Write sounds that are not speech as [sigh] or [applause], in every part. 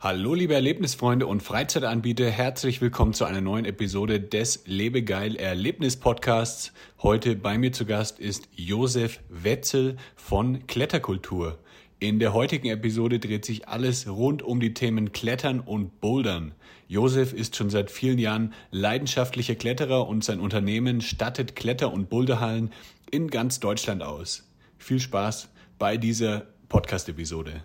Hallo liebe Erlebnisfreunde und Freizeitanbieter, herzlich willkommen zu einer neuen Episode des Lebegeil Erlebnis Podcasts. Heute bei mir zu Gast ist Josef Wetzel von Kletterkultur. In der heutigen Episode dreht sich alles rund um die Themen Klettern und Bouldern. Josef ist schon seit vielen Jahren leidenschaftlicher Kletterer und sein Unternehmen stattet Kletter- und Boulderhallen in ganz Deutschland aus. Viel Spaß bei dieser Podcast-Episode.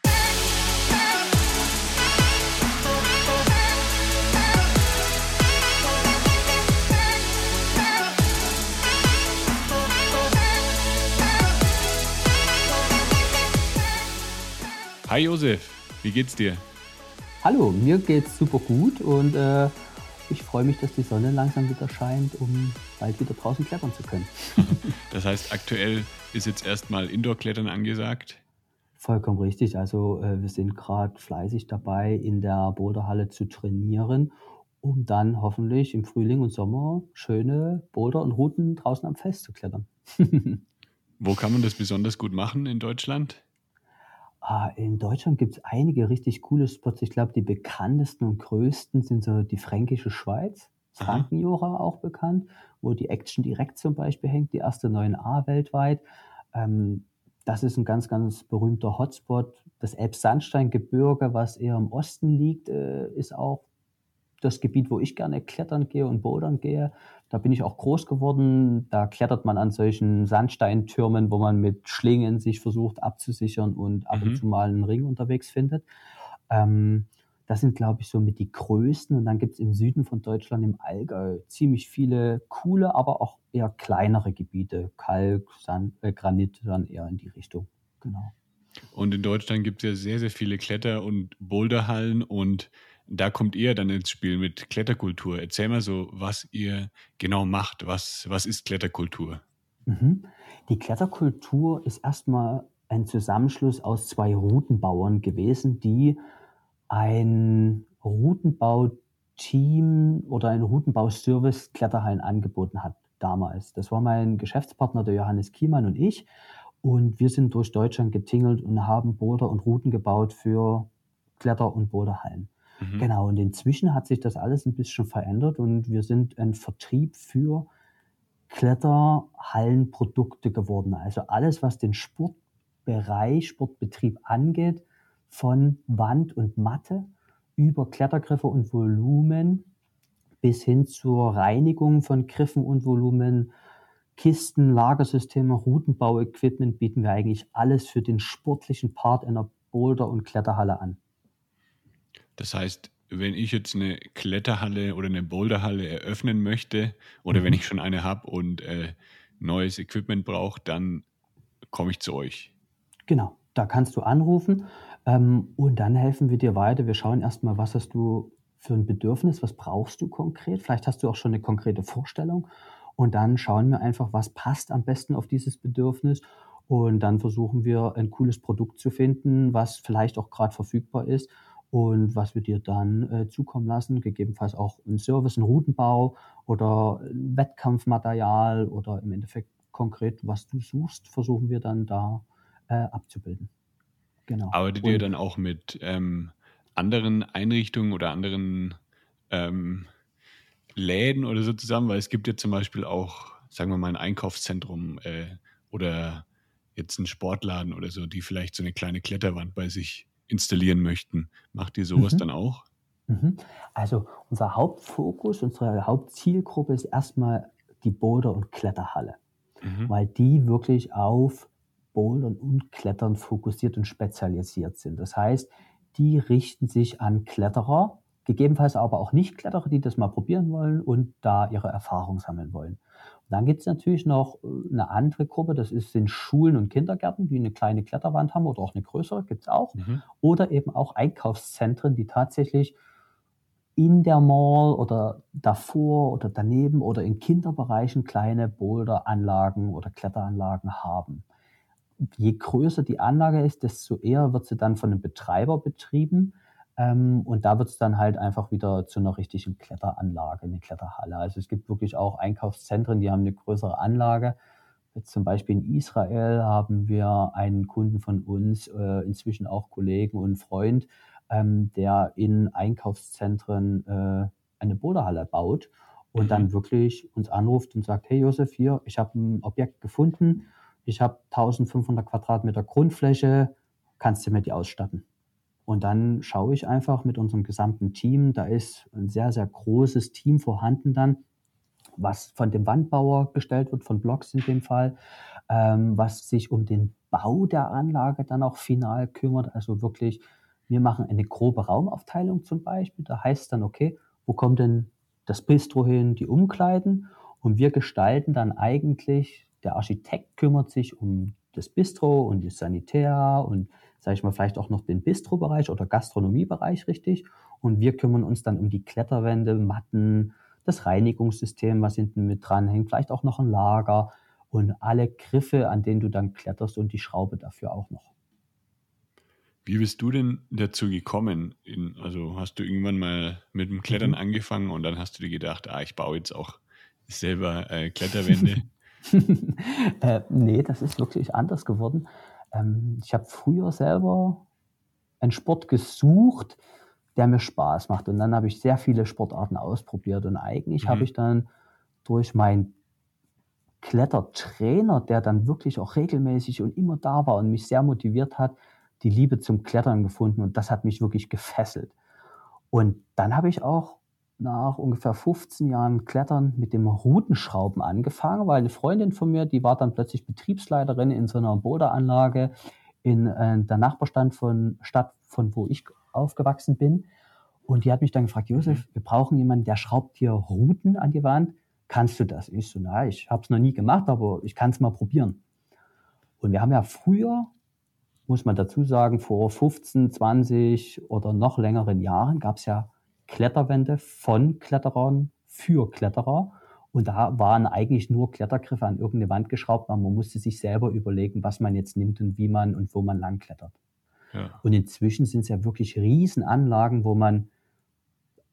Hi Josef, wie geht's dir? Hallo, mir geht's super gut und äh, ich freue mich, dass die Sonne langsam wieder scheint, um bald wieder draußen klettern zu können. [laughs] das heißt, aktuell ist jetzt erstmal Indoor-Klettern angesagt? Vollkommen richtig. Also äh, wir sind gerade fleißig dabei, in der Boulderhalle zu trainieren, um dann hoffentlich im Frühling und Sommer schöne Boulder und Routen draußen am Fels zu klettern. [laughs] Wo kann man das besonders gut machen in Deutschland? Ah, in Deutschland gibt es einige richtig coole Spots. Ich glaube, die bekanntesten und größten sind so die Fränkische Schweiz, Frankenjura auch bekannt, wo die Action direkt zum Beispiel hängt, die erste 9a weltweit. Ähm, das ist ein ganz, ganz berühmter Hotspot. Das Elbsandsteingebirge, was eher im Osten liegt, äh, ist auch das Gebiet, wo ich gerne klettern gehe und bouldern gehe. Da bin ich auch groß geworden. Da klettert man an solchen Sandsteintürmen, wo man mit Schlingen sich versucht abzusichern und ab mhm. und zu mal einen Ring unterwegs findet. Ähm, das sind, glaube ich, so mit die größten. Und dann gibt es im Süden von Deutschland, im Allgäu, ziemlich viele coole, aber auch eher kleinere Gebiete. Kalk, Sand, äh, Granit, dann eher in die Richtung. Genau. Und in Deutschland gibt es ja sehr, sehr viele Kletter- und Boulderhallen und da kommt ihr dann ins Spiel mit Kletterkultur. Erzähl mal so, was ihr genau macht. Was, was ist Kletterkultur? Mhm. Die Kletterkultur ist erstmal ein Zusammenschluss aus zwei Routenbauern gewesen, die ein Routenbauteam oder ein Routenbauservice Kletterhallen angeboten hat damals. Das war mein Geschäftspartner, der Johannes Kiemann und ich. Und wir sind durch Deutschland getingelt und haben Boulder und Routen gebaut für Kletter- und Boulderhallen. Mhm. Genau, und inzwischen hat sich das alles ein bisschen verändert und wir sind ein Vertrieb für Kletterhallenprodukte geworden. Also alles, was den Sportbereich, Sportbetrieb angeht, von Wand und Matte über Klettergriffe und Volumen bis hin zur Reinigung von Griffen und Volumen, Kisten, Lagersysteme, Routenbauequipment bieten wir eigentlich alles für den sportlichen Part einer Boulder- und Kletterhalle an. Das heißt, wenn ich jetzt eine Kletterhalle oder eine Boulderhalle eröffnen möchte oder mhm. wenn ich schon eine habe und äh, neues Equipment brauche, dann komme ich zu euch. Genau, da kannst du anrufen ähm, und dann helfen wir dir weiter. Wir schauen erstmal, was hast du für ein Bedürfnis, was brauchst du konkret. Vielleicht hast du auch schon eine konkrete Vorstellung und dann schauen wir einfach, was passt am besten auf dieses Bedürfnis und dann versuchen wir ein cooles Produkt zu finden, was vielleicht auch gerade verfügbar ist und was wir dir dann äh, zukommen lassen, gegebenenfalls auch ein Service, ein Routenbau oder Wettkampfmaterial oder im Endeffekt konkret, was du suchst, versuchen wir dann da äh, abzubilden. Genau. Arbeitet und, ihr dann auch mit ähm, anderen Einrichtungen oder anderen ähm, Läden oder so zusammen? Weil es gibt ja zum Beispiel auch, sagen wir mal, ein Einkaufszentrum äh, oder jetzt einen Sportladen oder so, die vielleicht so eine kleine Kletterwand bei sich installieren möchten. Macht ihr sowas mhm. dann auch? Mhm. Also unser Hauptfokus, unsere Hauptzielgruppe ist erstmal die Boulder- und Kletterhalle, mhm. weil die wirklich auf Bouldern und Klettern fokussiert und spezialisiert sind. Das heißt, die richten sich an Kletterer, gegebenenfalls aber auch Nicht-Kletterer, die das mal probieren wollen und da ihre Erfahrung sammeln wollen. Dann gibt es natürlich noch äh, eine andere Gruppe, das ist, sind Schulen und Kindergärten, die eine kleine Kletterwand haben oder auch eine größere, gibt es auch. Mhm. Oder eben auch Einkaufszentren, die tatsächlich in der Mall oder davor oder daneben oder in Kinderbereichen kleine Boulderanlagen oder Kletteranlagen haben. Je größer die Anlage ist, desto eher wird sie dann von einem Betreiber betrieben. Ähm, und da wird es dann halt einfach wieder zu einer richtigen Kletteranlage, eine Kletterhalle. Also es gibt wirklich auch Einkaufszentren, die haben eine größere Anlage. Jetzt zum Beispiel in Israel haben wir einen Kunden von uns, äh, inzwischen auch Kollegen und Freund, ähm, der in Einkaufszentren äh, eine Boulderhalle baut und mhm. dann wirklich uns anruft und sagt, hey Josef, hier, ich habe ein Objekt gefunden, ich habe 1500 Quadratmeter Grundfläche, kannst du mir die ausstatten? Und dann schaue ich einfach mit unserem gesamten Team, da ist ein sehr, sehr großes Team vorhanden dann, was von dem Wandbauer gestellt wird, von Blocks in dem Fall, ähm, was sich um den Bau der Anlage dann auch final kümmert. Also wirklich, wir machen eine grobe Raumaufteilung zum Beispiel. Da heißt es dann, okay, wo kommt denn das Bistro hin, die Umkleiden? Und wir gestalten dann eigentlich, der Architekt kümmert sich um das Bistro und das Sanitär und sage ich mal, vielleicht auch noch den Bistro-Bereich oder Gastronomiebereich richtig. Und wir kümmern uns dann um die Kletterwände, Matten, das Reinigungssystem, was hinten mit dran hängt, vielleicht auch noch ein Lager und alle Griffe, an denen du dann kletterst und die Schraube dafür auch noch. Wie bist du denn dazu gekommen? In, also hast du irgendwann mal mit dem Klettern mhm. angefangen und dann hast du dir gedacht, ah, ich baue jetzt auch selber äh, Kletterwände? [laughs] äh, nee, das ist wirklich anders geworden. Ähm, ich habe früher selber einen Sport gesucht, der mir Spaß macht. Und dann habe ich sehr viele Sportarten ausprobiert. Und eigentlich mhm. habe ich dann durch meinen Klettertrainer, der dann wirklich auch regelmäßig und immer da war und mich sehr motiviert hat, die Liebe zum Klettern gefunden. Und das hat mich wirklich gefesselt. Und dann habe ich auch nach ungefähr 15 Jahren Klettern mit dem Routenschrauben angefangen, weil eine Freundin von mir, die war dann plötzlich Betriebsleiterin in so einer Boulderanlage in äh, der Nachbarstadt von Stadt, von wo ich aufgewachsen bin. Und die hat mich dann gefragt, Josef, mhm. wir brauchen jemanden, der schraubt hier Routen an die Wand. Kannst du das? Ich so, na, ich habe es noch nie gemacht, aber ich kann es mal probieren. Und wir haben ja früher, muss man dazu sagen, vor 15, 20 oder noch längeren Jahren gab es ja Kletterwände von Kletterern für Kletterer. Und da waren eigentlich nur Klettergriffe an irgendeine Wand geschraubt, aber man musste sich selber überlegen, was man jetzt nimmt und wie man und wo man lang klettert. Ja. Und inzwischen sind es ja wirklich Riesenanlagen, wo man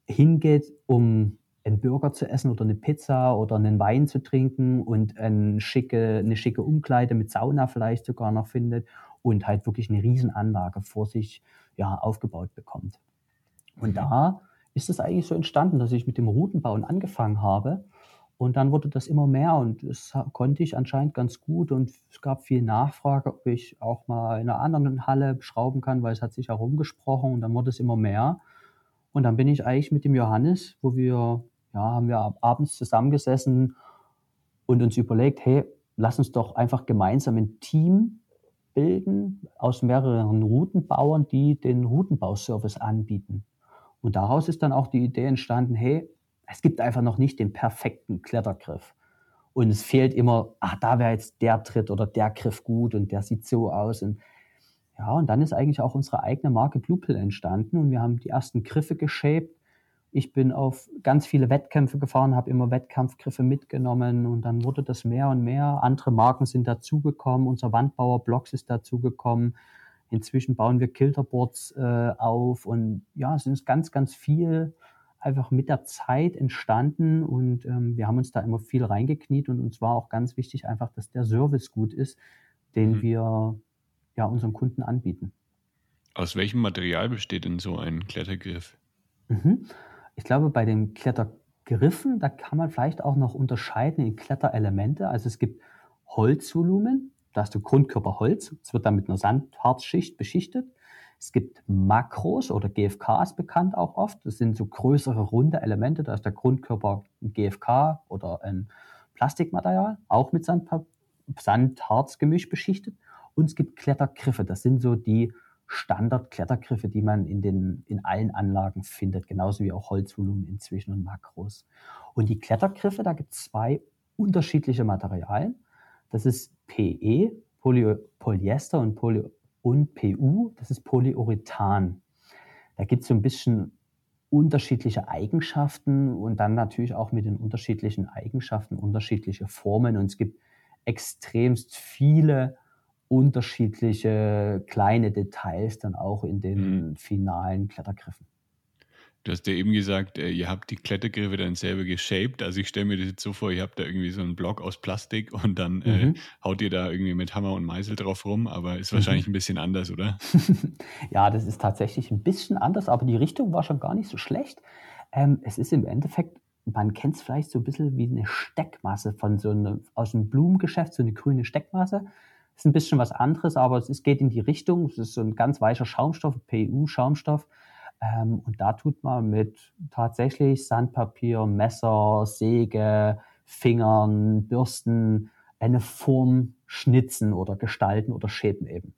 hingeht, um einen Burger zu essen oder eine Pizza oder einen Wein zu trinken und eine schicke, eine schicke Umkleide mit Sauna vielleicht sogar noch findet und halt wirklich eine Riesenanlage vor sich ja, aufgebaut bekommt. Und mhm. da ist es eigentlich so entstanden, dass ich mit dem Routenbauen angefangen habe. Und dann wurde das immer mehr und das konnte ich anscheinend ganz gut und es gab viel Nachfrage, ob ich auch mal in einer anderen Halle schrauben kann, weil es hat sich herumgesprochen und dann wurde es immer mehr. Und dann bin ich eigentlich mit dem Johannes, wo wir, ja, haben wir abends zusammengesessen und uns überlegt, hey, lass uns doch einfach gemeinsam ein Team bilden aus mehreren Routenbauern, die den Routenbauservice anbieten. Und daraus ist dann auch die Idee entstanden, hey, es gibt einfach noch nicht den perfekten Klettergriff. Und es fehlt immer, ach, da wäre jetzt der Tritt oder der Griff gut und der sieht so aus. Und ja, und dann ist eigentlich auch unsere eigene Marke Bluepill entstanden und wir haben die ersten Griffe geshaped. Ich bin auf ganz viele Wettkämpfe gefahren, habe immer Wettkampfgriffe mitgenommen und dann wurde das mehr und mehr. Andere Marken sind dazugekommen, unser Wandbauer Blocks ist dazugekommen. Inzwischen bauen wir Kilterboards äh, auf und ja, es ist ganz, ganz viel einfach mit der Zeit entstanden und ähm, wir haben uns da immer viel reingekniet und uns war auch ganz wichtig einfach, dass der Service gut ist, den mhm. wir ja unseren Kunden anbieten. Aus welchem Material besteht denn so ein Klettergriff? Mhm. Ich glaube, bei den Klettergriffen, da kann man vielleicht auch noch unterscheiden in Kletterelemente. Also es gibt Holzvolumen, da hast du Grundkörper Holz, es wird dann mit einer Sandharzschicht beschichtet. Es gibt Makros oder GFKs bekannt auch oft. Das sind so größere runde Elemente. Da ist der Grundkörper ein GFK oder ein Plastikmaterial, auch mit Sandharzgemisch beschichtet. Und es gibt Klettergriffe. Das sind so die Standard-Klettergriffe, die man in, den, in allen Anlagen findet, genauso wie auch Holzvolumen inzwischen und Makros. Und die Klettergriffe, da gibt es zwei unterschiedliche Materialien. Das ist PE, Poly Polyester und, Poly und PU, das ist Polyurethan. Da gibt es so ein bisschen unterschiedliche Eigenschaften und dann natürlich auch mit den unterschiedlichen Eigenschaften unterschiedliche Formen. Und es gibt extremst viele unterschiedliche kleine Details dann auch in den mhm. finalen Klettergriffen. Du hast ja eben gesagt, äh, ihr habt die Klettergriffe dann selber geshaped. Also ich stelle mir das jetzt so vor, ihr habt da irgendwie so einen Block aus Plastik und dann äh, mhm. äh, haut ihr da irgendwie mit Hammer und Meißel drauf rum, aber ist wahrscheinlich mhm. ein bisschen anders, oder? [laughs] ja, das ist tatsächlich ein bisschen anders, aber die Richtung war schon gar nicht so schlecht. Ähm, es ist im Endeffekt, man kennt es vielleicht so ein bisschen wie eine Steckmasse von so einem, aus einem Blumengeschäft, so eine grüne Steckmasse. Ist ein bisschen was anderes, aber es geht in die Richtung. Es ist so ein ganz weicher Schaumstoff, PU-Schaumstoff. Ähm, und da tut man mit tatsächlich Sandpapier, Messer, Säge, Fingern, Bürsten eine Form schnitzen oder gestalten oder shapen eben.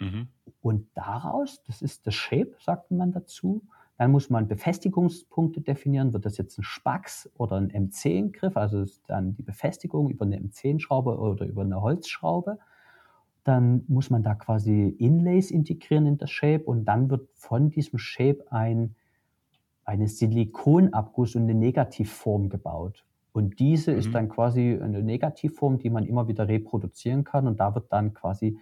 Mhm. Und daraus, das ist das Shape, sagt man dazu, dann muss man Befestigungspunkte definieren. Wird das jetzt ein Spax oder ein M10-Griff, also ist dann die Befestigung über eine M10-Schraube oder über eine Holzschraube dann muss man da quasi Inlays integrieren in das Shape und dann wird von diesem Shape ein, eine Silikonabguss und eine Negativform gebaut. Und diese mhm. ist dann quasi eine Negativform, die man immer wieder reproduzieren kann und da wird dann quasi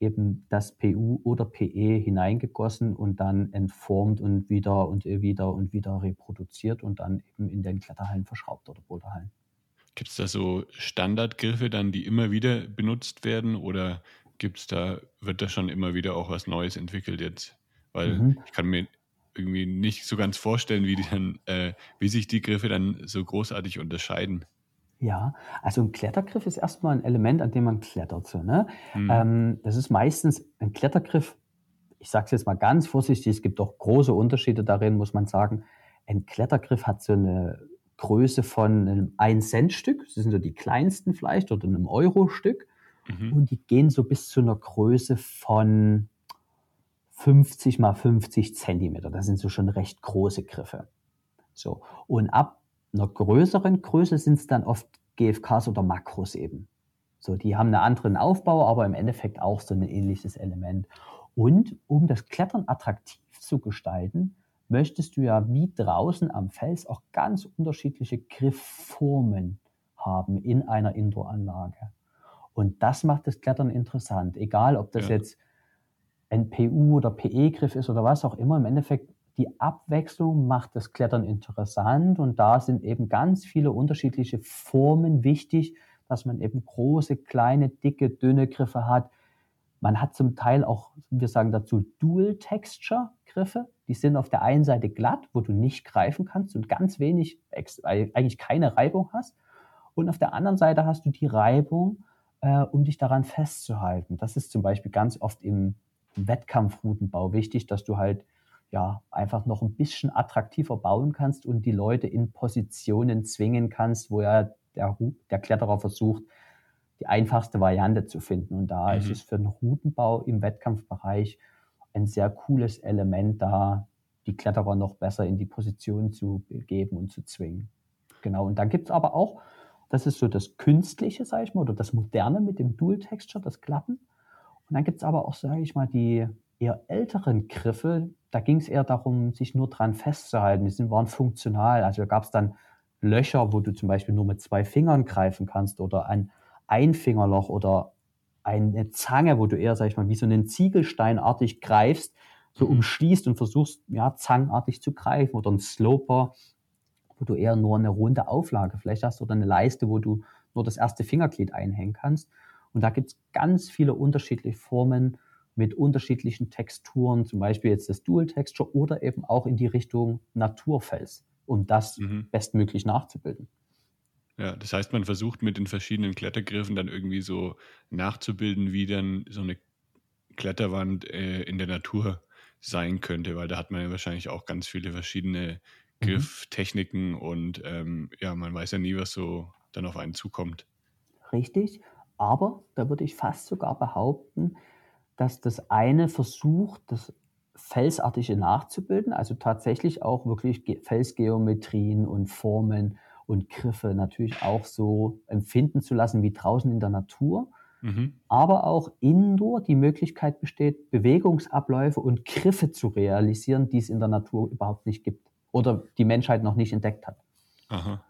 eben das PU oder PE hineingegossen und dann entformt und wieder und wieder und wieder reproduziert und dann eben in den Kletterhallen verschraubt oder Boulderhallen. Gibt es da so Standardgriffe dann, die immer wieder benutzt werden oder gibt's da, wird da schon immer wieder auch was Neues entwickelt jetzt? Weil mhm. ich kann mir irgendwie nicht so ganz vorstellen, wie, die dann, äh, wie sich die Griffe dann so großartig unterscheiden. Ja, also ein Klettergriff ist erstmal ein Element, an dem man klettert. So, ne? Mhm. Ähm, das ist meistens ein Klettergriff, ich sage es jetzt mal ganz vorsichtig, es gibt auch große Unterschiede darin, muss man sagen. Ein Klettergriff hat so eine Größe von einem 1-Cent-Stück, das sind so die kleinsten vielleicht, oder einem Euro-Stück. Mhm. Und die gehen so bis zu einer Größe von 50 mal 50 Zentimeter. Das sind so schon recht große Griffe. So. Und ab einer größeren Größe sind es dann oft GFKs oder Makros eben. So, die haben einen anderen Aufbau, aber im Endeffekt auch so ein ähnliches Element. Und um das Klettern attraktiv zu gestalten, möchtest du ja wie draußen am Fels auch ganz unterschiedliche Griffformen haben in einer Indoor-Anlage. Und das macht das Klettern interessant. Egal, ob das ja. jetzt ein PU oder PE-Griff ist oder was auch immer. Im Endeffekt, die Abwechslung macht das Klettern interessant. Und da sind eben ganz viele unterschiedliche Formen wichtig, dass man eben große, kleine, dicke, dünne Griffe hat. Man hat zum Teil auch, wir sagen dazu, Dual-Texture-Griffe. Die sind auf der einen Seite glatt, wo du nicht greifen kannst und ganz wenig, eigentlich keine Reibung hast. Und auf der anderen Seite hast du die Reibung, äh, um dich daran festzuhalten. Das ist zum Beispiel ganz oft im Wettkampfroutenbau wichtig, dass du halt ja einfach noch ein bisschen attraktiver bauen kannst und die Leute in Positionen zwingen kannst, wo ja der, der Kletterer versucht, die einfachste Variante zu finden. Und da mhm. ist es für den Routenbau im Wettkampfbereich ein sehr cooles Element, da die Kletterer noch besser in die Position zu geben und zu zwingen. Genau. Und dann gibt es aber auch das ist so das Künstliche, sage ich mal, oder das Moderne mit dem Dual Texture, das Glatten. Und dann gibt es aber auch, sage ich mal, die eher älteren Griffe. Da ging es eher darum, sich nur dran festzuhalten. Die sind, waren funktional. Also da gab es dann Löcher, wo du zum Beispiel nur mit zwei Fingern greifen kannst oder ein Einfingerloch oder eine Zange, wo du eher, sag ich mal, wie so einen Ziegelsteinartig greifst, so mhm. umschließt und versuchst, ja, zangenartig zu greifen oder ein Sloper, wo du eher nur eine runde Auflage vielleicht hast oder eine Leiste, wo du nur das erste Fingerglied einhängen kannst. Und da gibt es ganz viele unterschiedliche Formen mit unterschiedlichen Texturen, zum Beispiel jetzt das Dual Texture oder eben auch in die Richtung Naturfels, um das mhm. bestmöglich nachzubilden. Ja, das heißt, man versucht mit den verschiedenen Klettergriffen dann irgendwie so nachzubilden, wie dann so eine Kletterwand äh, in der Natur sein könnte, weil da hat man ja wahrscheinlich auch ganz viele verschiedene Mhm. Grifftechniken und ähm, ja, man weiß ja nie, was so dann auf einen zukommt. Richtig, aber da würde ich fast sogar behaupten, dass das eine versucht, das Felsartige nachzubilden, also tatsächlich auch wirklich Felsgeometrien und Formen und Griffe natürlich auch so empfinden zu lassen wie draußen in der Natur. Mhm. Aber auch indoor die Möglichkeit besteht, Bewegungsabläufe und Griffe zu realisieren, die es in der Natur überhaupt nicht gibt oder die Menschheit noch nicht entdeckt hat. Aha.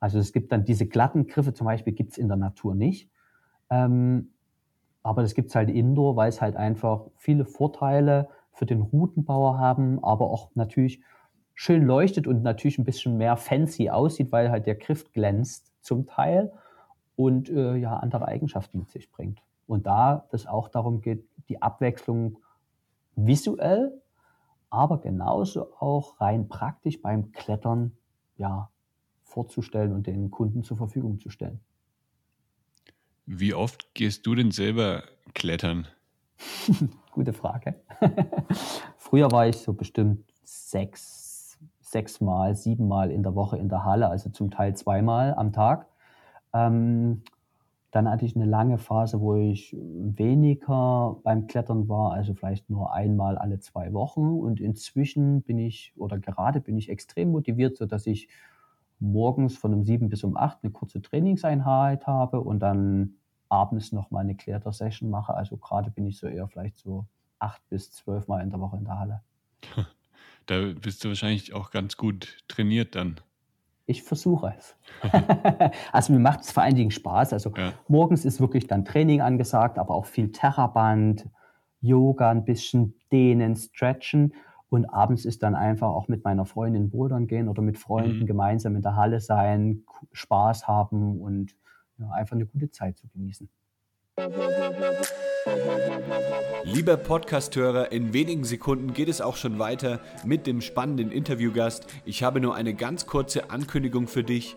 Also es gibt dann diese glatten Griffe zum Beispiel gibt es in der Natur nicht. Ähm, aber das gibt es halt indoor, weil es halt einfach viele Vorteile für den Routenbauer haben, aber auch natürlich schön leuchtet und natürlich ein bisschen mehr fancy aussieht, weil halt der Griff glänzt zum Teil und äh, ja andere Eigenschaften mit sich bringt. Und da das auch darum geht, die Abwechslung visuell, aber genauso auch rein praktisch beim Klettern ja vorzustellen und den Kunden zur Verfügung zu stellen. Wie oft gehst du denn selber klettern? [laughs] Gute Frage. [laughs] Früher war ich so bestimmt sechs, sechsmal, siebenmal in der Woche in der Halle, also zum Teil zweimal am Tag. Ähm, dann hatte ich eine lange Phase, wo ich weniger beim Klettern war, also vielleicht nur einmal alle zwei Wochen. Und inzwischen bin ich, oder gerade bin ich extrem motiviert, sodass ich morgens von um sieben bis um acht eine kurze Trainingseinheit habe und dann abends noch mal eine Klettersession mache. Also gerade bin ich so eher vielleicht so acht bis zwölf Mal in der Woche in der Halle. [laughs] Da bist du wahrscheinlich auch ganz gut trainiert dann. Ich versuche es. [laughs] also mir macht es vor allen Dingen Spaß. Also ja. morgens ist wirklich dann Training angesagt, aber auch viel Terraband, Yoga, ein bisschen Dehnen, Stretchen. Und abends ist dann einfach auch mit meiner Freundin bouldern gehen oder mit Freunden mhm. gemeinsam in der Halle sein, Spaß haben und ja, einfach eine gute Zeit zu genießen. Lieber Podcasthörer, in wenigen Sekunden geht es auch schon weiter mit dem spannenden Interviewgast. Ich habe nur eine ganz kurze Ankündigung für dich.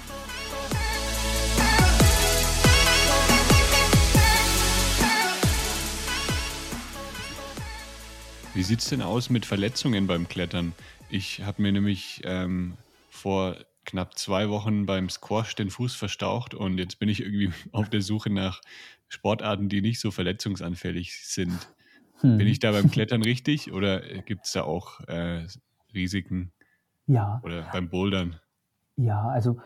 Wie sieht es denn aus mit Verletzungen beim Klettern? Ich habe mir nämlich ähm, vor knapp zwei Wochen beim Squash den Fuß verstaucht und jetzt bin ich irgendwie [laughs] auf der Suche nach Sportarten, die nicht so verletzungsanfällig sind. Hm. Bin ich da beim Klettern richtig oder gibt es da auch äh, Risiken? Ja. Oder beim Bouldern? Ja, also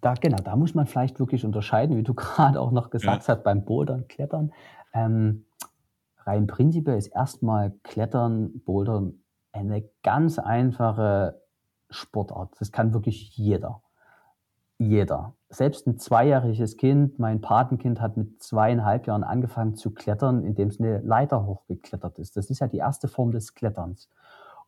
da, genau, da muss man vielleicht wirklich unterscheiden, wie du [laughs] gerade auch noch gesagt ja. hast, beim Bouldern, Klettern. Ähm, rein prinzipiell ist erstmal Klettern, Bouldern eine ganz einfache Sportart. Das kann wirklich jeder. Jeder. Selbst ein zweijähriges Kind, mein Patenkind hat mit zweieinhalb Jahren angefangen zu klettern, indem es eine Leiter hochgeklettert ist. Das ist ja die erste Form des Kletterns.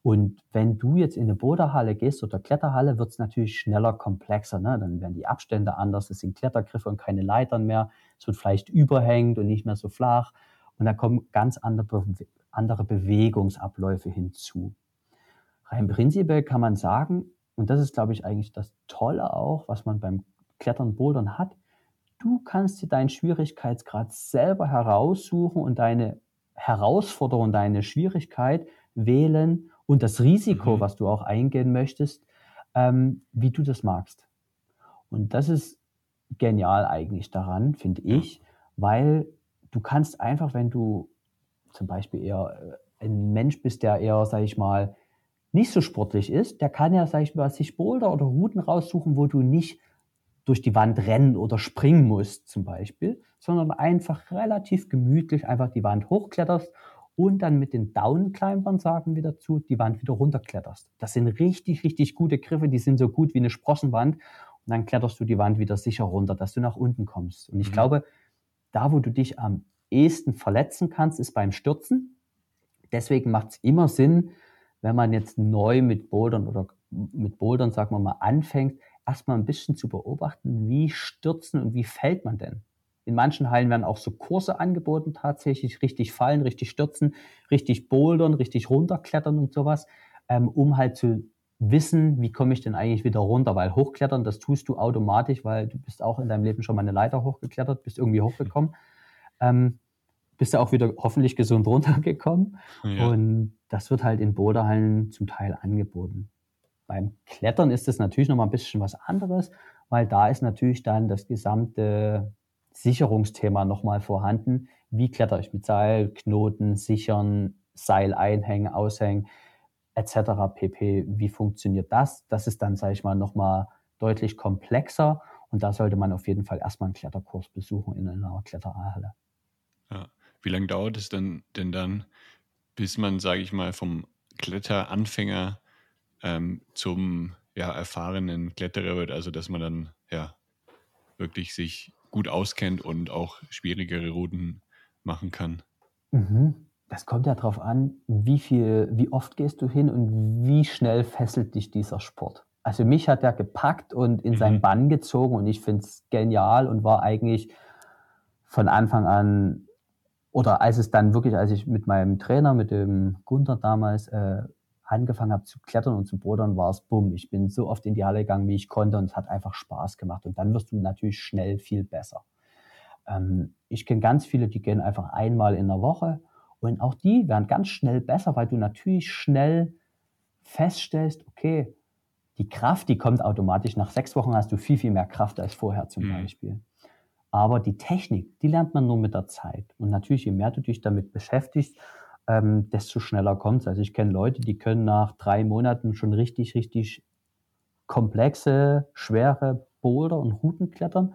Und wenn du jetzt in eine Boderhalle gehst oder Kletterhalle, wird es natürlich schneller komplexer. Ne? Dann werden die Abstände anders, es sind Klettergriffe und keine Leitern mehr. Es wird vielleicht überhängend und nicht mehr so flach. Und da kommen ganz andere, andere Bewegungsabläufe hinzu. Rein prinzipiell kann man sagen, und das ist, glaube ich, eigentlich das Tolle auch, was man beim Klettern, Bouldern hat, du kannst dir deinen Schwierigkeitsgrad selber heraussuchen und deine Herausforderung, deine Schwierigkeit wählen und das Risiko, mhm. was du auch eingehen möchtest, ähm, wie du das magst. Und das ist genial eigentlich daran, finde ich, weil du kannst einfach, wenn du zum Beispiel eher äh, ein Mensch bist, der eher, sag ich mal, nicht so sportlich ist, der kann ja, sag ich mal, sich Boulder oder Routen raussuchen, wo du nicht durch die Wand rennen oder springen musst zum Beispiel, sondern einfach relativ gemütlich einfach die Wand hochkletterst und dann mit den Downclimbern, sagen wir dazu, die Wand wieder runterkletterst. Das sind richtig, richtig gute Griffe, die sind so gut wie eine Sprossenwand und dann kletterst du die Wand wieder sicher runter, dass du nach unten kommst. Und ich mhm. glaube, da, wo du dich am ehesten verletzen kannst, ist beim Stürzen. Deswegen macht es immer Sinn, wenn man jetzt neu mit Bouldern oder mit Bouldern, sagen wir mal, anfängt, erstmal ein bisschen zu beobachten, wie stürzen und wie fällt man denn. In manchen Hallen werden auch so Kurse angeboten, tatsächlich richtig fallen, richtig stürzen, richtig bouldern, richtig runterklettern und sowas, ähm, um halt zu wissen, wie komme ich denn eigentlich wieder runter, weil hochklettern, das tust du automatisch, weil du bist auch in deinem Leben schon mal eine Leiter hochgeklettert, bist irgendwie hochgekommen, ähm, bist du auch wieder hoffentlich gesund [laughs] runtergekommen ja. und das wird halt in Boulderhallen zum Teil angeboten. Beim Klettern ist es natürlich noch mal ein bisschen was anderes, weil da ist natürlich dann das gesamte Sicherungsthema nochmal vorhanden. Wie kletter ich mit Seil, Knoten, Sichern, Seil einhängen, aushängen, etc. pp. Wie funktioniert das? Das ist dann, sage ich mal, nochmal deutlich komplexer und da sollte man auf jeden Fall erstmal einen Kletterkurs besuchen in einer Kletterhalle. Ja. Wie lange dauert es denn, denn dann, bis man, sage ich mal, vom Kletteranfänger ähm, zum ja, erfahrenen Kletterer wird, also dass man dann ja wirklich sich gut auskennt und auch schwierigere Routen machen kann. Mhm. Das kommt ja darauf an, wie viel, wie oft gehst du hin und wie schnell fesselt dich dieser Sport. Also mich hat er gepackt und in mhm. seinen Bann gezogen und ich finde es genial und war eigentlich von Anfang an oder als es dann wirklich, als ich mit meinem Trainer, mit dem Gunther damals äh, angefangen habe zu klettern und zu bodern, war es bumm. Ich bin so oft in die Halle gegangen, wie ich konnte und es hat einfach Spaß gemacht. Und dann wirst du natürlich schnell viel besser. Ähm, ich kenne ganz viele, die gehen einfach einmal in der Woche und auch die werden ganz schnell besser, weil du natürlich schnell feststellst, okay, die Kraft, die kommt automatisch. Nach sechs Wochen hast du viel, viel mehr Kraft als vorher zum mhm. Beispiel. Aber die Technik, die lernt man nur mit der Zeit. Und natürlich, je mehr du dich damit beschäftigst, ähm, desto schneller kommt es. Also ich kenne Leute, die können nach drei Monaten schon richtig, richtig komplexe, schwere Boulder und Routen klettern.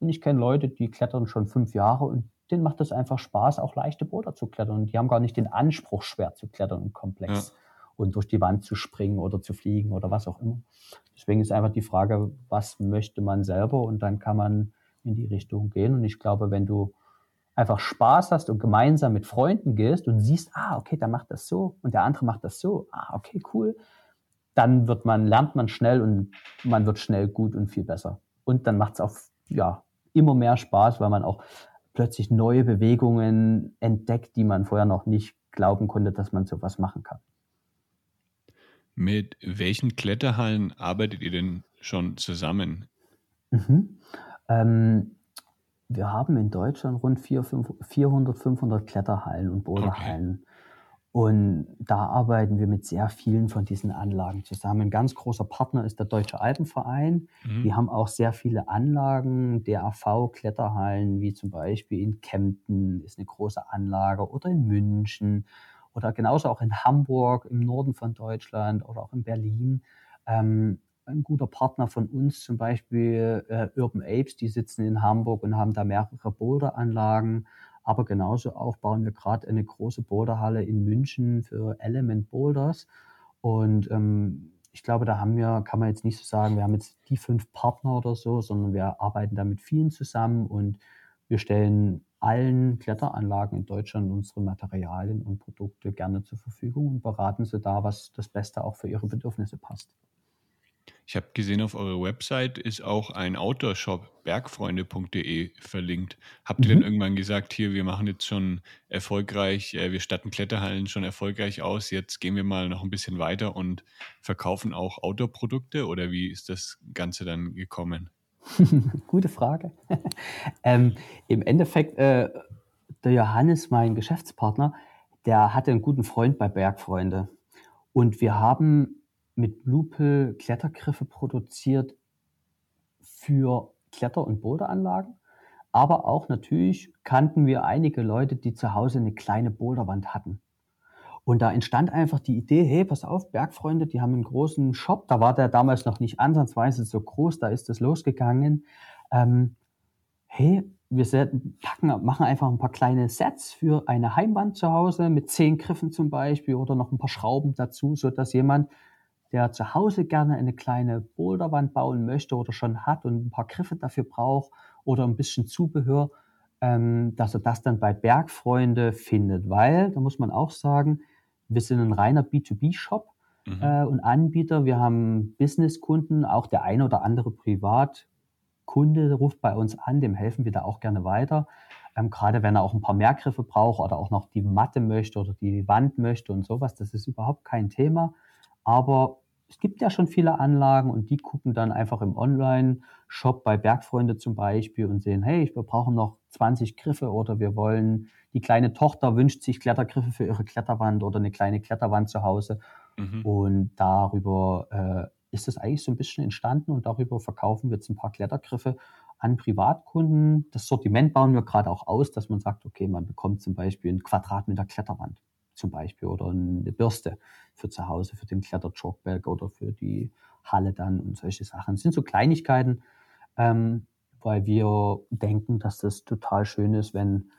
Und ich kenne Leute, die klettern schon fünf Jahre und denen macht es einfach Spaß, auch leichte Boulder zu klettern. Und die haben gar nicht den Anspruch, schwer zu klettern und komplex ja. und durch die Wand zu springen oder zu fliegen oder was auch immer. Deswegen ist einfach die Frage, was möchte man selber? Und dann kann man in die Richtung gehen. Und ich glaube, wenn du einfach Spaß hast und gemeinsam mit Freunden gehst und siehst, ah, okay, der macht das so und der andere macht das so, ah, okay, cool, dann wird man, lernt man schnell und man wird schnell gut und viel besser. Und dann macht es auch, ja, immer mehr Spaß, weil man auch plötzlich neue Bewegungen entdeckt, die man vorher noch nicht glauben konnte, dass man sowas machen kann. Mit welchen Kletterhallen arbeitet ihr denn schon zusammen? Mhm. Ähm, wir haben in Deutschland rund 400, 500 Kletterhallen und Boulderhallen. Okay. Und da arbeiten wir mit sehr vielen von diesen Anlagen zusammen. Ein ganz großer Partner ist der Deutsche Alpenverein. Mhm. Die haben auch sehr viele Anlagen, DAV-Kletterhallen, wie zum Beispiel in Kempten ist eine große Anlage oder in München oder genauso auch in Hamburg im Norden von Deutschland oder auch in Berlin. Ähm, ein guter Partner von uns, zum Beispiel äh, Urban Apes, die sitzen in Hamburg und haben da mehrere Boulderanlagen. Aber genauso auch bauen wir gerade eine große Boulderhalle in München für Element Boulders. Und ähm, ich glaube, da haben wir, kann man jetzt nicht so sagen, wir haben jetzt die fünf Partner oder so, sondern wir arbeiten da mit vielen zusammen und wir stellen allen Kletteranlagen in Deutschland unsere Materialien und Produkte gerne zur Verfügung und beraten sie da, was das Beste auch für ihre Bedürfnisse passt. Ich habe gesehen, auf eurer Website ist auch ein Outdoor-Shop bergfreunde.de verlinkt. Habt ihr mhm. denn irgendwann gesagt, hier, wir machen jetzt schon erfolgreich, äh, wir statten Kletterhallen schon erfolgreich aus, jetzt gehen wir mal noch ein bisschen weiter und verkaufen auch Outdoor-Produkte oder wie ist das Ganze dann gekommen? [laughs] Gute Frage. [laughs] ähm, Im Endeffekt, äh, der Johannes, mein Geschäftspartner, der hatte einen guten Freund bei Bergfreunde. Und wir haben mit Bluepill Klettergriffe produziert für Kletter- und Boulderanlagen. Aber auch natürlich kannten wir einige Leute, die zu Hause eine kleine Boulderwand hatten. Und da entstand einfach die Idee, hey, pass auf, Bergfreunde, die haben einen großen Shop, da war der damals noch nicht ansatzweise so groß, da ist das losgegangen. Ähm, hey, wir packen, machen einfach ein paar kleine Sets für eine Heimwand zu Hause mit zehn Griffen zum Beispiel oder noch ein paar Schrauben dazu, so dass jemand der zu Hause gerne eine kleine Boulderwand bauen möchte oder schon hat und ein paar Griffe dafür braucht oder ein bisschen Zubehör, ähm, dass er das dann bei Bergfreunde findet. Weil, da muss man auch sagen, wir sind ein reiner B2B-Shop mhm. äh, und Anbieter. Wir haben Businesskunden, auch der eine oder andere Privatkunde ruft bei uns an, dem helfen wir da auch gerne weiter. Ähm, gerade wenn er auch ein paar mehr Griffe braucht oder auch noch die Matte möchte oder die Wand möchte und sowas, das ist überhaupt kein Thema. Aber es gibt ja schon viele Anlagen und die gucken dann einfach im Online-Shop bei Bergfreunde zum Beispiel und sehen, hey, wir brauchen noch 20 Griffe oder wir wollen, die kleine Tochter wünscht sich Klettergriffe für ihre Kletterwand oder eine kleine Kletterwand zu Hause. Mhm. Und darüber ist das eigentlich so ein bisschen entstanden und darüber verkaufen wir jetzt ein paar Klettergriffe an Privatkunden. Das Sortiment bauen wir gerade auch aus, dass man sagt, okay, man bekommt zum Beispiel einen Quadratmeter Kletterwand zum Beispiel oder eine Bürste für zu Hause, für den Kletterjogback oder für die Halle dann und solche Sachen. Das sind so Kleinigkeiten, ähm, weil wir denken, dass das total schön ist, wenn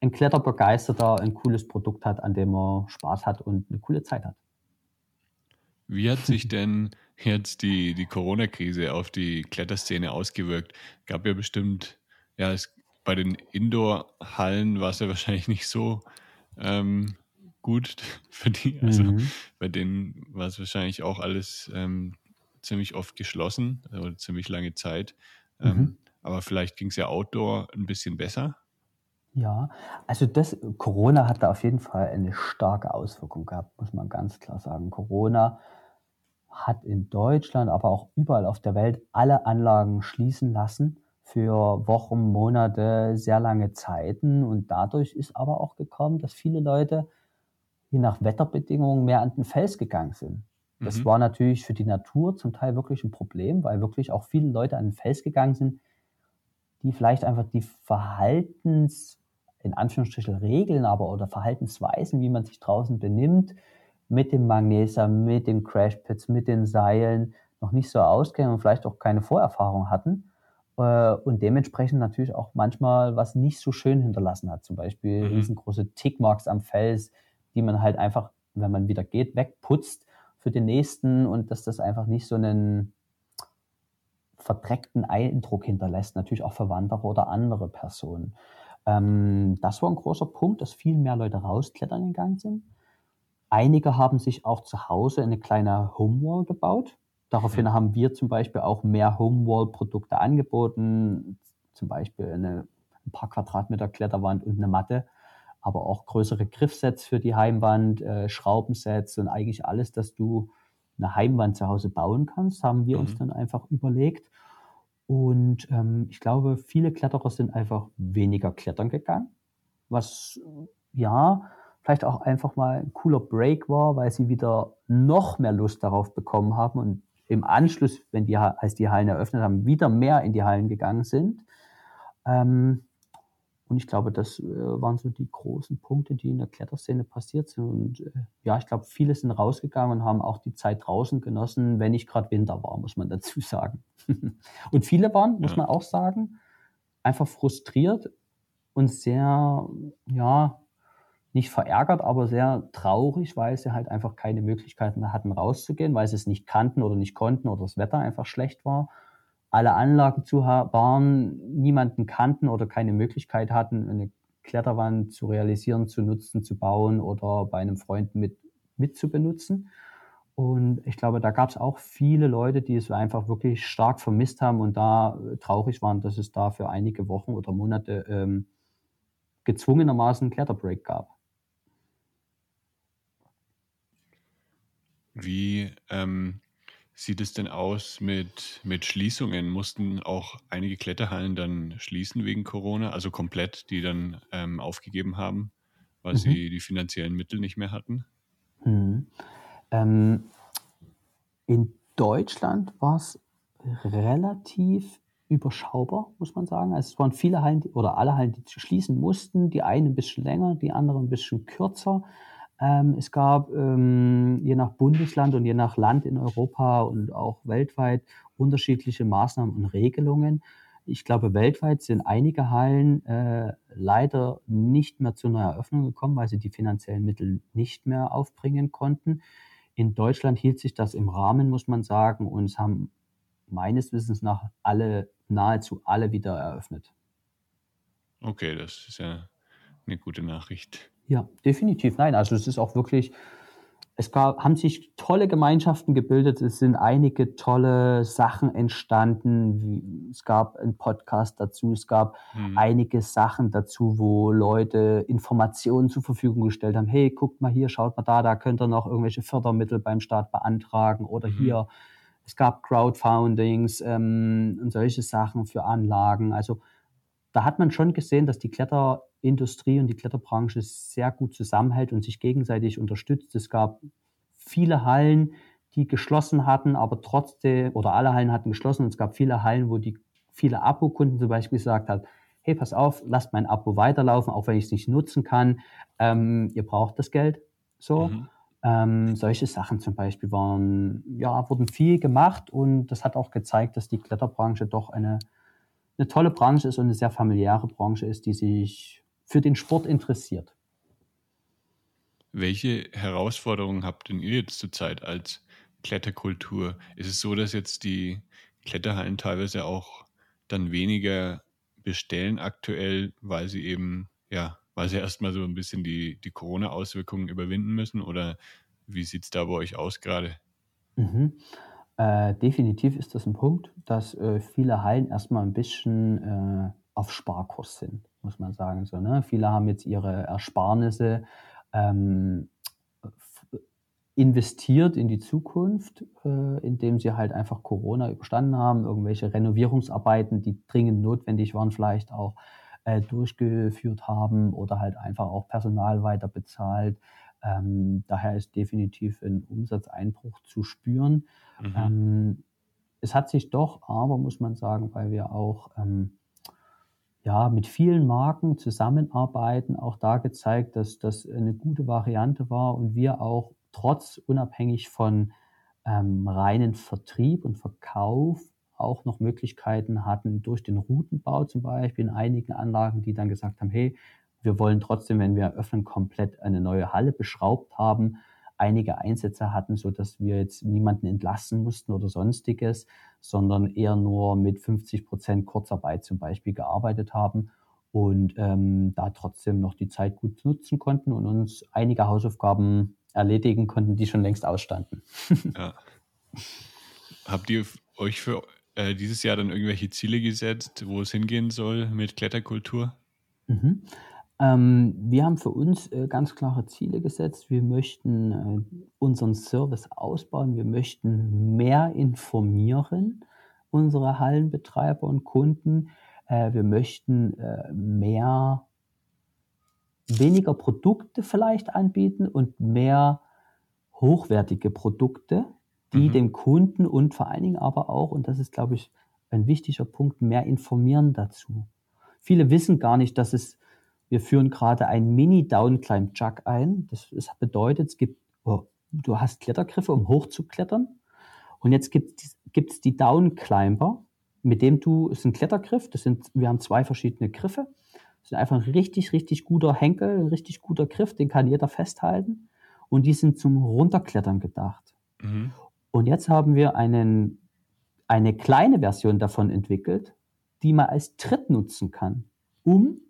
ein Kletterbegeisterter ein cooles Produkt hat, an dem er Spaß hat und eine coole Zeit hat. Wie hat sich denn jetzt die, die Corona-Krise auf die Kletterszene ausgewirkt? Gab ja bestimmt, ja, es, bei den Indoor-Hallen war es ja wahrscheinlich nicht so ähm, gut [laughs] für die. Also mhm. bei denen war es wahrscheinlich auch alles ähm, ziemlich oft geschlossen oder ziemlich lange Zeit. Ähm, mhm. Aber vielleicht ging es ja Outdoor ein bisschen besser. Ja, also das Corona hat da auf jeden Fall eine starke Auswirkung gehabt, muss man ganz klar sagen. Corona hat in Deutschland, aber auch überall auf der Welt alle Anlagen schließen lassen für Wochen, Monate, sehr lange Zeiten. Und dadurch ist aber auch gekommen, dass viele Leute je nach Wetterbedingungen mehr an den Fels gegangen sind. Das mhm. war natürlich für die Natur zum Teil wirklich ein Problem, weil wirklich auch viele Leute an den Fels gegangen sind, die vielleicht einfach die Verhaltens in Anführungsstrichen Regeln, aber oder Verhaltensweisen, wie man sich draußen benimmt, mit dem Magneser, mit den Crashpads, mit den Seilen noch nicht so auskennen und vielleicht auch keine Vorerfahrung hatten äh, und dementsprechend natürlich auch manchmal was nicht so schön hinterlassen hat. Zum Beispiel mhm. riesengroße Tickmarks am Fels, die man halt einfach, wenn man wieder geht, wegputzt für den nächsten und dass das einfach nicht so einen verdreckten Eindruck hinterlässt, natürlich auch für Wanderer oder andere Personen. Ähm, das war ein großer Punkt, dass viel mehr Leute rausklettern gegangen sind. Einige haben sich auch zu Hause eine kleine Homewall gebaut. Daraufhin haben wir zum Beispiel auch mehr Homewall-Produkte angeboten, zum Beispiel eine, ein paar Quadratmeter Kletterwand und eine Matte, aber auch größere Griffsets für die Heimwand, äh, Schraubensets und eigentlich alles, dass du eine Heimwand zu Hause bauen kannst, haben wir mhm. uns dann einfach überlegt. Und ähm, ich glaube, viele Kletterer sind einfach weniger klettern gegangen, was ja vielleicht auch einfach mal ein cooler Break war, weil sie wieder noch mehr Lust darauf bekommen haben und im Anschluss, wenn die, als die Hallen eröffnet haben, wieder mehr in die Hallen gegangen sind. Ähm, und ich glaube, das äh, waren so die großen Punkte, die in der Kletterszene passiert sind. Und äh, ja, ich glaube, viele sind rausgegangen und haben auch die Zeit draußen genossen, wenn nicht gerade Winter war, muss man [laughs] dazu sagen. und viele waren, muss man auch sagen, einfach frustriert und sehr, ja, nicht verärgert, aber sehr traurig, weil sie halt einfach keine Möglichkeiten hatten, rauszugehen, weil sie es nicht kannten oder nicht konnten oder das Wetter einfach schlecht war alle Anlagen zu waren, niemanden kannten oder keine Möglichkeit hatten, eine Kletterwand zu realisieren, zu nutzen, zu bauen oder bei einem Freund mit, mit zu benutzen. Und ich glaube, da gab es auch viele Leute, die es einfach wirklich stark vermisst haben und da traurig waren, dass es da für einige Wochen oder Monate ähm, gezwungenermaßen einen Kletterbreak gab. Wie ähm, sieht es denn aus mit, mit Schließungen? Mussten auch einige Kletterhallen dann schließen wegen Corona, also komplett, die dann ähm, aufgegeben haben, weil mhm. sie die finanziellen Mittel nicht mehr hatten? Mhm. Ähm, in Deutschland war es relativ überschaubar, muss man sagen. Also es waren viele Hallen oder alle Hallen, die schließen mussten, die einen ein bisschen länger, die anderen ein bisschen kürzer. Ähm, es gab ähm, je nach Bundesland und je nach Land in Europa und auch weltweit unterschiedliche Maßnahmen und Regelungen. Ich glaube, weltweit sind einige Hallen äh, leider nicht mehr zu einer Eröffnung gekommen, weil sie die finanziellen Mittel nicht mehr aufbringen konnten. In Deutschland hielt sich das im Rahmen, muss man sagen, und es haben meines Wissens nach alle, nahezu alle wieder eröffnet. Okay, das ist ja eine gute Nachricht. Ja, definitiv. Nein, also es ist auch wirklich, es gab, haben sich tolle Gemeinschaften gebildet, es sind einige tolle Sachen entstanden. Es gab einen Podcast dazu, es gab mhm. einige Sachen dazu, wo Leute Informationen zur Verfügung gestellt haben. Hey, guckt mal hier, schaut mal da, da könnt ihr noch irgendwelche Fördermittel beim Staat beantragen oder mhm. hier. Es gab Crowdfundings ähm, und solche Sachen für Anlagen. Also da hat man schon gesehen, dass die Kletter Industrie und die Kletterbranche sehr gut zusammenhält und sich gegenseitig unterstützt. Es gab viele Hallen, die geschlossen hatten, aber trotzdem, oder alle Hallen hatten geschlossen und es gab viele Hallen, wo die viele Abo-Kunden zum Beispiel gesagt haben, hey, pass auf, lasst mein Abo weiterlaufen, auch wenn ich es nicht nutzen kann. Ähm, ihr braucht das Geld. So. Mhm. Ähm, solche Sachen zum Beispiel waren, ja, wurden viel gemacht und das hat auch gezeigt, dass die Kletterbranche doch eine, eine tolle Branche ist und eine sehr familiäre Branche ist, die sich für den Sport interessiert. Welche Herausforderungen habt denn ihr jetzt zurzeit als Kletterkultur? Ist es so, dass jetzt die Kletterhallen teilweise auch dann weniger bestellen aktuell, weil sie eben, ja, weil sie erstmal so ein bisschen die, die Corona-Auswirkungen überwinden müssen? Oder wie sieht es da bei euch aus gerade? Mhm. Äh, definitiv ist das ein Punkt, dass äh, viele Hallen erstmal ein bisschen äh, auf Sparkurs sind, muss man sagen. So, ne? Viele haben jetzt ihre Ersparnisse ähm, investiert in die Zukunft, äh, indem sie halt einfach Corona überstanden haben, irgendwelche Renovierungsarbeiten, die dringend notwendig waren, vielleicht auch äh, durchgeführt haben oder halt einfach auch Personal weiter bezahlt. Ähm, daher ist definitiv ein Umsatzeinbruch zu spüren. Mhm. Ähm, es hat sich doch aber, muss man sagen, weil wir auch ähm, ja, mit vielen Marken zusammenarbeiten, auch da gezeigt, dass das eine gute Variante war und wir auch trotz unabhängig von ähm, reinen Vertrieb und Verkauf auch noch Möglichkeiten hatten durch den Routenbau zum Beispiel in einigen Anlagen, die dann gesagt haben, hey, wir wollen trotzdem, wenn wir öffnen, komplett eine neue Halle beschraubt haben, einige Einsätze hatten, so dass wir jetzt niemanden entlassen mussten oder sonstiges, sondern eher nur mit 50 Prozent Kurzarbeit zum Beispiel gearbeitet haben und ähm, da trotzdem noch die Zeit gut nutzen konnten und uns einige Hausaufgaben erledigen konnten, die schon längst ausstanden. [laughs] ja. Habt ihr euch für äh, dieses Jahr dann irgendwelche Ziele gesetzt, wo es hingehen soll mit Kletterkultur? Mhm. Ähm, wir haben für uns äh, ganz klare Ziele gesetzt. Wir möchten äh, unseren Service ausbauen. Wir möchten mehr informieren, unsere Hallenbetreiber und Kunden. Äh, wir möchten äh, mehr, weniger Produkte vielleicht anbieten und mehr hochwertige Produkte, die mhm. dem Kunden und vor allen Dingen aber auch, und das ist, glaube ich, ein wichtiger Punkt, mehr informieren dazu. Viele wissen gar nicht, dass es wir führen gerade ein Mini-Downclimb-Jug ein. Das, das, bedeutet, es gibt, oh, du hast Klettergriffe, um hochzuklettern. Und jetzt gibt es die Downclimber, mit dem du, es ist ein Klettergriff, das sind, wir haben zwei verschiedene Griffe. Das ist einfach ein richtig, richtig guter Henkel, ein richtig guter Griff, den kann jeder festhalten. Und die sind zum Runterklettern gedacht. Mhm. Und jetzt haben wir einen, eine kleine Version davon entwickelt, die man als Tritt nutzen kann, um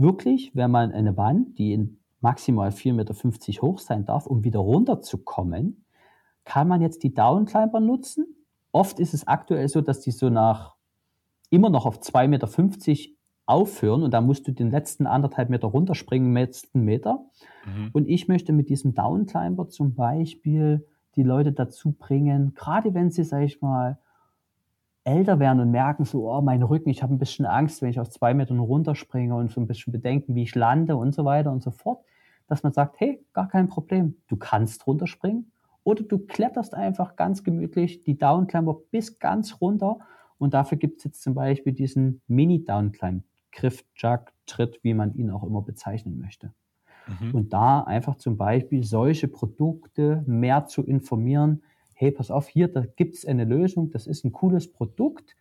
wirklich, wenn man eine Wand, die in maximal 4,50 Meter hoch sein darf, um wieder runterzukommen, kann man jetzt die Downclimber nutzen. Oft ist es aktuell so, dass die so nach immer noch auf 2,50 Meter aufhören und da musst du den letzten anderthalb Meter runterspringen, letzten Meter. Mhm. Und ich möchte mit diesem Downclimber zum Beispiel die Leute dazu bringen, gerade wenn sie, sag ich mal, älter werden und merken so, oh, mein Rücken, ich habe ein bisschen Angst, wenn ich auf zwei Metern runterspringe und so ein bisschen bedenken, wie ich lande und so weiter und so fort, dass man sagt, hey, gar kein Problem, du kannst runterspringen oder du kletterst einfach ganz gemütlich die Downclimber bis ganz runter und dafür gibt es jetzt zum Beispiel diesen Mini-Downclimb, Griff, Jug, Tritt, wie man ihn auch immer bezeichnen möchte. Mhm. Und da einfach zum Beispiel solche Produkte mehr zu informieren, hey, pass auf, hier, da gibt es eine Lösung, das ist ein cooles Produkt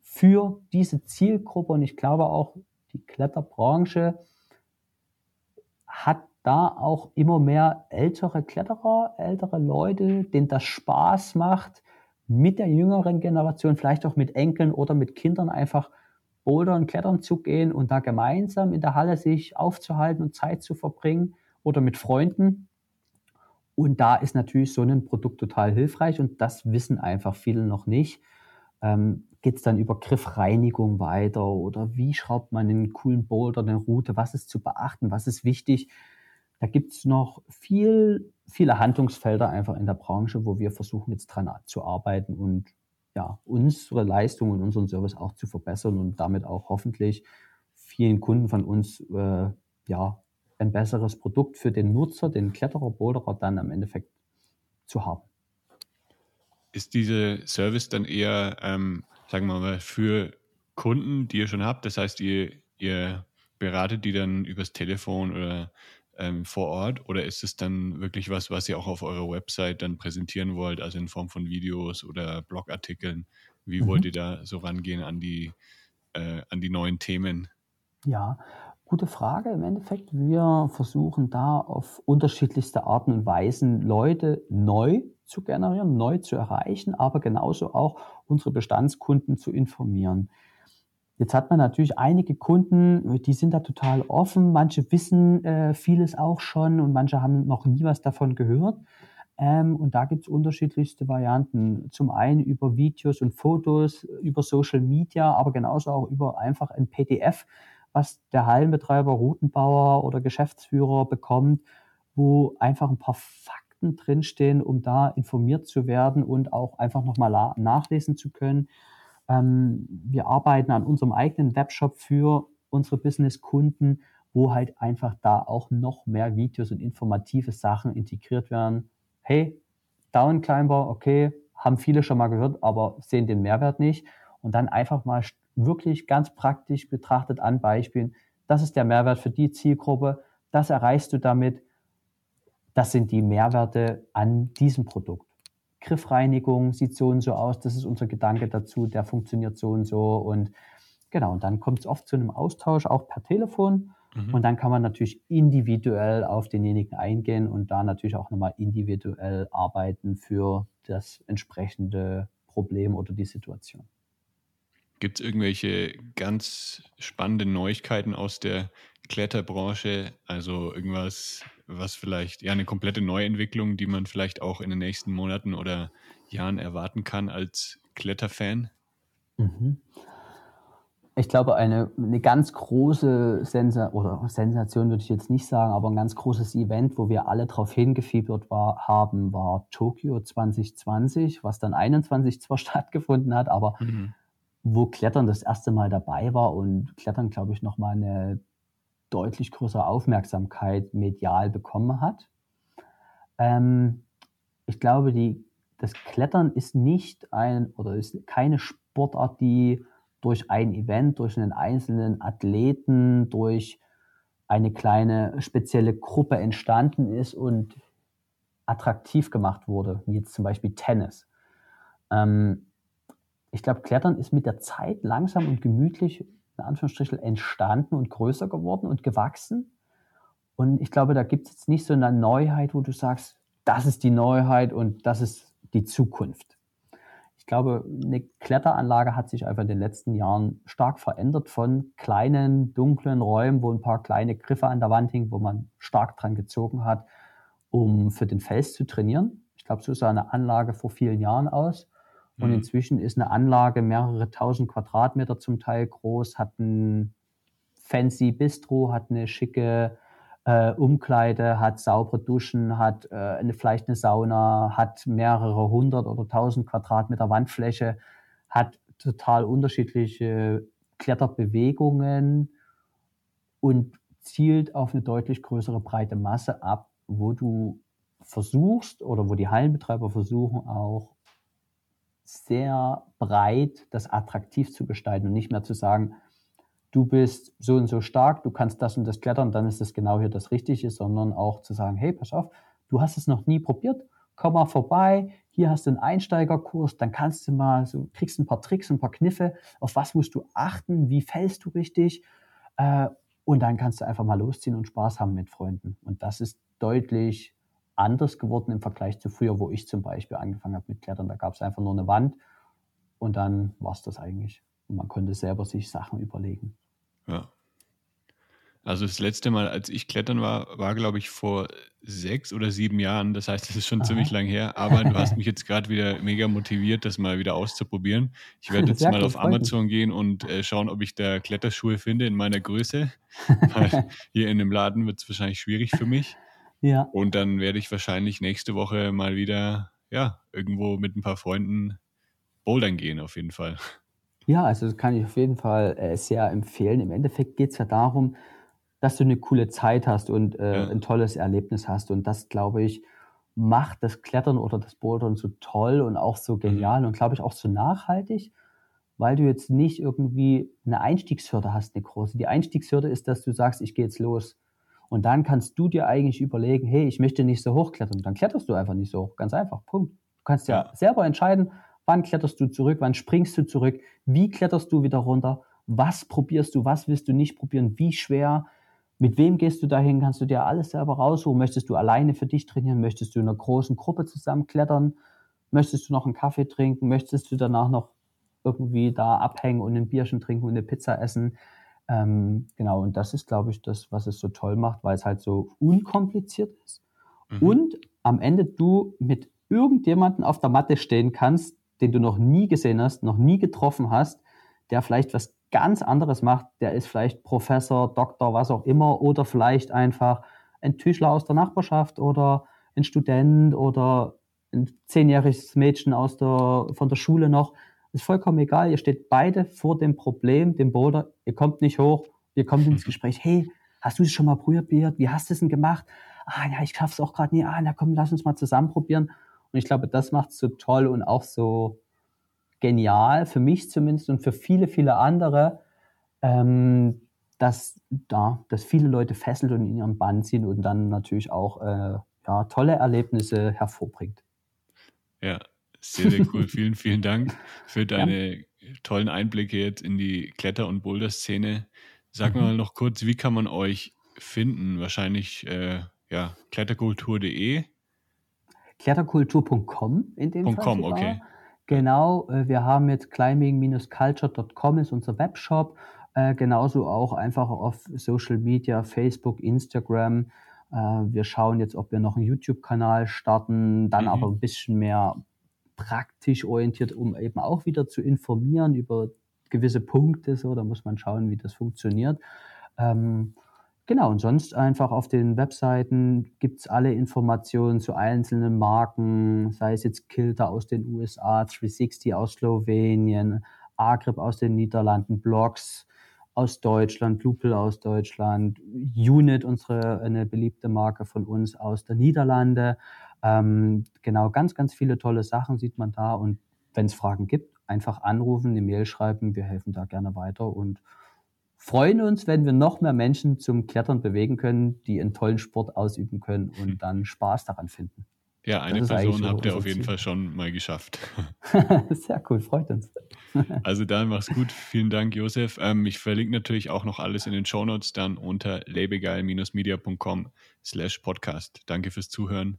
für diese Zielgruppe und ich glaube auch, die Kletterbranche hat da auch immer mehr ältere Kletterer, ältere Leute, denen das Spaß macht, mit der jüngeren Generation, vielleicht auch mit Enkeln oder mit Kindern einfach bouldern, klettern zu gehen und da gemeinsam in der Halle sich aufzuhalten und Zeit zu verbringen oder mit Freunden. Und da ist natürlich so ein Produkt total hilfreich und das wissen einfach viele noch nicht. Ähm, Geht es dann über Griffreinigung weiter oder wie schraubt man einen coolen Boulder, eine Route, was ist zu beachten, was ist wichtig? Da gibt es noch viel, viele Handlungsfelder einfach in der Branche, wo wir versuchen jetzt dran zu arbeiten und ja, unsere Leistung und unseren Service auch zu verbessern und damit auch hoffentlich vielen Kunden von uns äh, ja, ein besseres Produkt für den Nutzer, den Kletterer, Boulderer dann am Endeffekt zu haben. ist diese Service dann eher, ähm, sagen wir mal, für Kunden, die ihr schon habt? Das heißt, ihr, ihr beratet die dann übers Telefon oder ähm, vor Ort oder ist es dann wirklich was, was ihr auch auf eurer Website dann präsentieren wollt, also in Form von Videos oder Blogartikeln? Wie mhm. wollt ihr da so rangehen an die, äh, an die neuen Themen? Ja, gute Frage. Im Endeffekt, wir versuchen da auf unterschiedlichste Arten und Weisen Leute neu zu generieren, neu zu erreichen, aber genauso auch unsere Bestandskunden zu informieren. Jetzt hat man natürlich einige Kunden, die sind da total offen. Manche wissen äh, vieles auch schon und manche haben noch nie was davon gehört. Ähm, und da gibt es unterschiedlichste Varianten. Zum einen über Videos und Fotos, über Social Media, aber genauso auch über einfach ein PDF, was der Hallenbetreiber, Routenbauer oder Geschäftsführer bekommt, wo einfach ein paar Fakten drinstehen, um da informiert zu werden und auch einfach nochmal nachlesen zu können. Ähm, wir arbeiten an unserem eigenen Webshop für unsere Business-Kunden, wo halt einfach da auch noch mehr Videos und informative Sachen integriert werden. Hey, Downclimber, okay, haben viele schon mal gehört, aber sehen den Mehrwert nicht. Und dann einfach mal wirklich ganz praktisch betrachtet an Beispielen, das ist der Mehrwert für die Zielgruppe, das erreichst du damit, das sind die Mehrwerte an diesem Produkt. Griffreinigung sieht so und so aus, das ist unser Gedanke dazu, der funktioniert so und so. Und genau, und dann kommt es oft zu einem Austausch, auch per Telefon. Mhm. und dann kann man natürlich individuell auf denjenigen eingehen und da natürlich auch nochmal individuell arbeiten für das entsprechende Problem oder die Situation. Gibt es irgendwelche ganz spannenden Neuigkeiten aus der Kletterbranche? Also irgendwas, was vielleicht, ja, eine komplette Neuentwicklung, die man vielleicht auch in den nächsten Monaten oder Jahren erwarten kann als Kletterfan? Mhm. Ich glaube, eine, eine ganz große Sensa oder Sensation würde ich jetzt nicht sagen, aber ein ganz großes Event, wo wir alle darauf hingefiebert war, haben, war Tokio 2020, was dann 21 zwar [laughs] stattgefunden hat, aber mhm. Wo Klettern das erste Mal dabei war und Klettern, glaube ich, nochmal eine deutlich größere Aufmerksamkeit medial bekommen hat. Ähm, ich glaube, die, das Klettern ist nicht ein oder ist keine Sportart, die durch ein Event, durch einen einzelnen Athleten, durch eine kleine spezielle Gruppe entstanden ist und attraktiv gemacht wurde, wie jetzt zum Beispiel Tennis. Ähm, ich glaube, Klettern ist mit der Zeit langsam und gemütlich in Anführungsstrichen entstanden und größer geworden und gewachsen. Und ich glaube, da gibt es jetzt nicht so eine Neuheit, wo du sagst, das ist die Neuheit und das ist die Zukunft. Ich glaube, eine Kletteranlage hat sich einfach in den letzten Jahren stark verändert von kleinen, dunklen Räumen, wo ein paar kleine Griffe an der Wand hingen, wo man stark dran gezogen hat, um für den Fels zu trainieren. Ich glaube, so sah eine Anlage vor vielen Jahren aus. Und mhm. inzwischen ist eine Anlage mehrere tausend Quadratmeter zum Teil groß, hat ein fancy Bistro, hat eine schicke äh, Umkleide, hat saubere Duschen, hat äh, eine, vielleicht eine Sauna, hat mehrere hundert oder tausend Quadratmeter Wandfläche, hat total unterschiedliche Kletterbewegungen und zielt auf eine deutlich größere breite Masse ab, wo du versuchst oder wo die Hallenbetreiber versuchen auch sehr breit das attraktiv zu gestalten und nicht mehr zu sagen, du bist so und so stark, du kannst das und das klettern, dann ist das genau hier das Richtige, sondern auch zu sagen, hey, pass auf, du hast es noch nie probiert, komm mal vorbei, hier hast du einen Einsteigerkurs, dann kannst du mal, so kriegst ein paar Tricks, ein paar Kniffe, auf was musst du achten, wie fällst du richtig äh, und dann kannst du einfach mal losziehen und Spaß haben mit Freunden. Und das ist deutlich anders geworden im Vergleich zu früher, wo ich zum Beispiel angefangen habe mit Klettern. Da gab es einfach nur eine Wand und dann war es das eigentlich. Und man konnte selber sich Sachen überlegen. Ja. Also das letzte Mal, als ich klettern war, war glaube ich vor sechs oder sieben Jahren. Das heißt, es ist schon Aha. ziemlich lang her. Aber du hast mich jetzt gerade wieder mega motiviert, das mal wieder auszuprobieren. Ich werde [laughs] jetzt mal auf Amazon gehen und äh, schauen, ob ich da Kletterschuhe finde in meiner Größe. [laughs] Weil hier in dem Laden wird es wahrscheinlich schwierig für mich. Ja. Und dann werde ich wahrscheinlich nächste Woche mal wieder, ja, irgendwo mit ein paar Freunden bouldern gehen, auf jeden Fall. Ja, also das kann ich auf jeden Fall äh, sehr empfehlen. Im Endeffekt geht es ja darum, dass du eine coole Zeit hast und äh, ja. ein tolles Erlebnis hast. Und das, glaube ich, macht das Klettern oder das Bouldern so toll und auch so genial mhm. und glaube ich auch so nachhaltig, weil du jetzt nicht irgendwie eine Einstiegshürde hast, eine große. Die Einstiegshürde ist, dass du sagst, ich gehe jetzt los. Und dann kannst du dir eigentlich überlegen, hey, ich möchte nicht so hoch klettern. Dann kletterst du einfach nicht so hoch. Ganz einfach. Punkt. Du kannst ja, ja selber entscheiden, wann kletterst du zurück, wann springst du zurück, wie kletterst du wieder runter, was probierst du, was willst du nicht probieren, wie schwer, mit wem gehst du dahin, kannst du dir alles selber raussuchen. Möchtest du alleine für dich trainieren, möchtest du in einer großen Gruppe zusammen klettern, möchtest du noch einen Kaffee trinken, möchtest du danach noch irgendwie da abhängen und ein Bierchen trinken und eine Pizza essen. Ähm, genau, und das ist, glaube ich, das, was es so toll macht, weil es halt so unkompliziert ist. Mhm. Und am Ende du mit irgendjemanden auf der Matte stehen kannst, den du noch nie gesehen hast, noch nie getroffen hast, der vielleicht was ganz anderes macht, der ist vielleicht Professor, Doktor, was auch immer, oder vielleicht einfach ein Tischler aus der Nachbarschaft oder ein Student oder ein zehnjähriges Mädchen aus der, von der Schule noch. Ist vollkommen egal. Ihr steht beide vor dem Problem, dem Boulder. Ihr kommt nicht hoch. Ihr kommt ins Gespräch. Hey, hast du es schon mal probiert? Wie hast du es denn gemacht? Ah, ja, ich schaff's auch gerade nie. Ah, na komm, lass uns mal zusammen probieren. Und ich glaube, das macht es so toll und auch so genial, für mich zumindest und für viele, viele andere, ähm, dass, da, dass viele Leute fesselt und in ihren Bann ziehen und dann natürlich auch äh, ja, tolle Erlebnisse hervorbringt. Ja, sehr, sehr cool. vielen, vielen Dank für deine ja. tollen Einblicke jetzt in die Kletter- und Boulder-Szene. Sag mhm. mal noch kurz, wie kann man euch finden? Wahrscheinlich äh, ja, kletterkultur.de. Kletterkultur.com in dem Fall. .com, okay. Genau, äh, wir haben jetzt climbing-culture.com ist unser Webshop. Äh, genauso auch einfach auf Social Media, Facebook, Instagram. Äh, wir schauen jetzt, ob wir noch einen YouTube-Kanal starten, dann mhm. aber ein bisschen mehr praktisch orientiert, um eben auch wieder zu informieren über gewisse Punkte. So, da muss man schauen, wie das funktioniert. Ähm, genau, und sonst einfach auf den Webseiten gibt es alle Informationen zu einzelnen Marken, sei es jetzt Kilter aus den USA, 360 aus Slowenien, Agrip aus den Niederlanden, Blogs aus Deutschland, Lupel aus Deutschland, Unit, unsere eine beliebte Marke von uns aus der Niederlande. Ähm, genau, ganz, ganz viele tolle Sachen sieht man da. Und wenn es Fragen gibt, einfach anrufen, eine Mail schreiben. Wir helfen da gerne weiter und freuen uns, wenn wir noch mehr Menschen zum Klettern bewegen können, die einen tollen Sport ausüben können und hm. dann Spaß daran finden. Ja, eine Person habt ihr auf jeden Ziel. Fall schon mal geschafft. [laughs] [laughs] Sehr cool, freut uns. [laughs] also dann mach's gut. Vielen Dank, Josef. Ähm, ich verlinke natürlich auch noch alles in den Shownotes dann unter labegeil-media.com slash podcast. Danke fürs Zuhören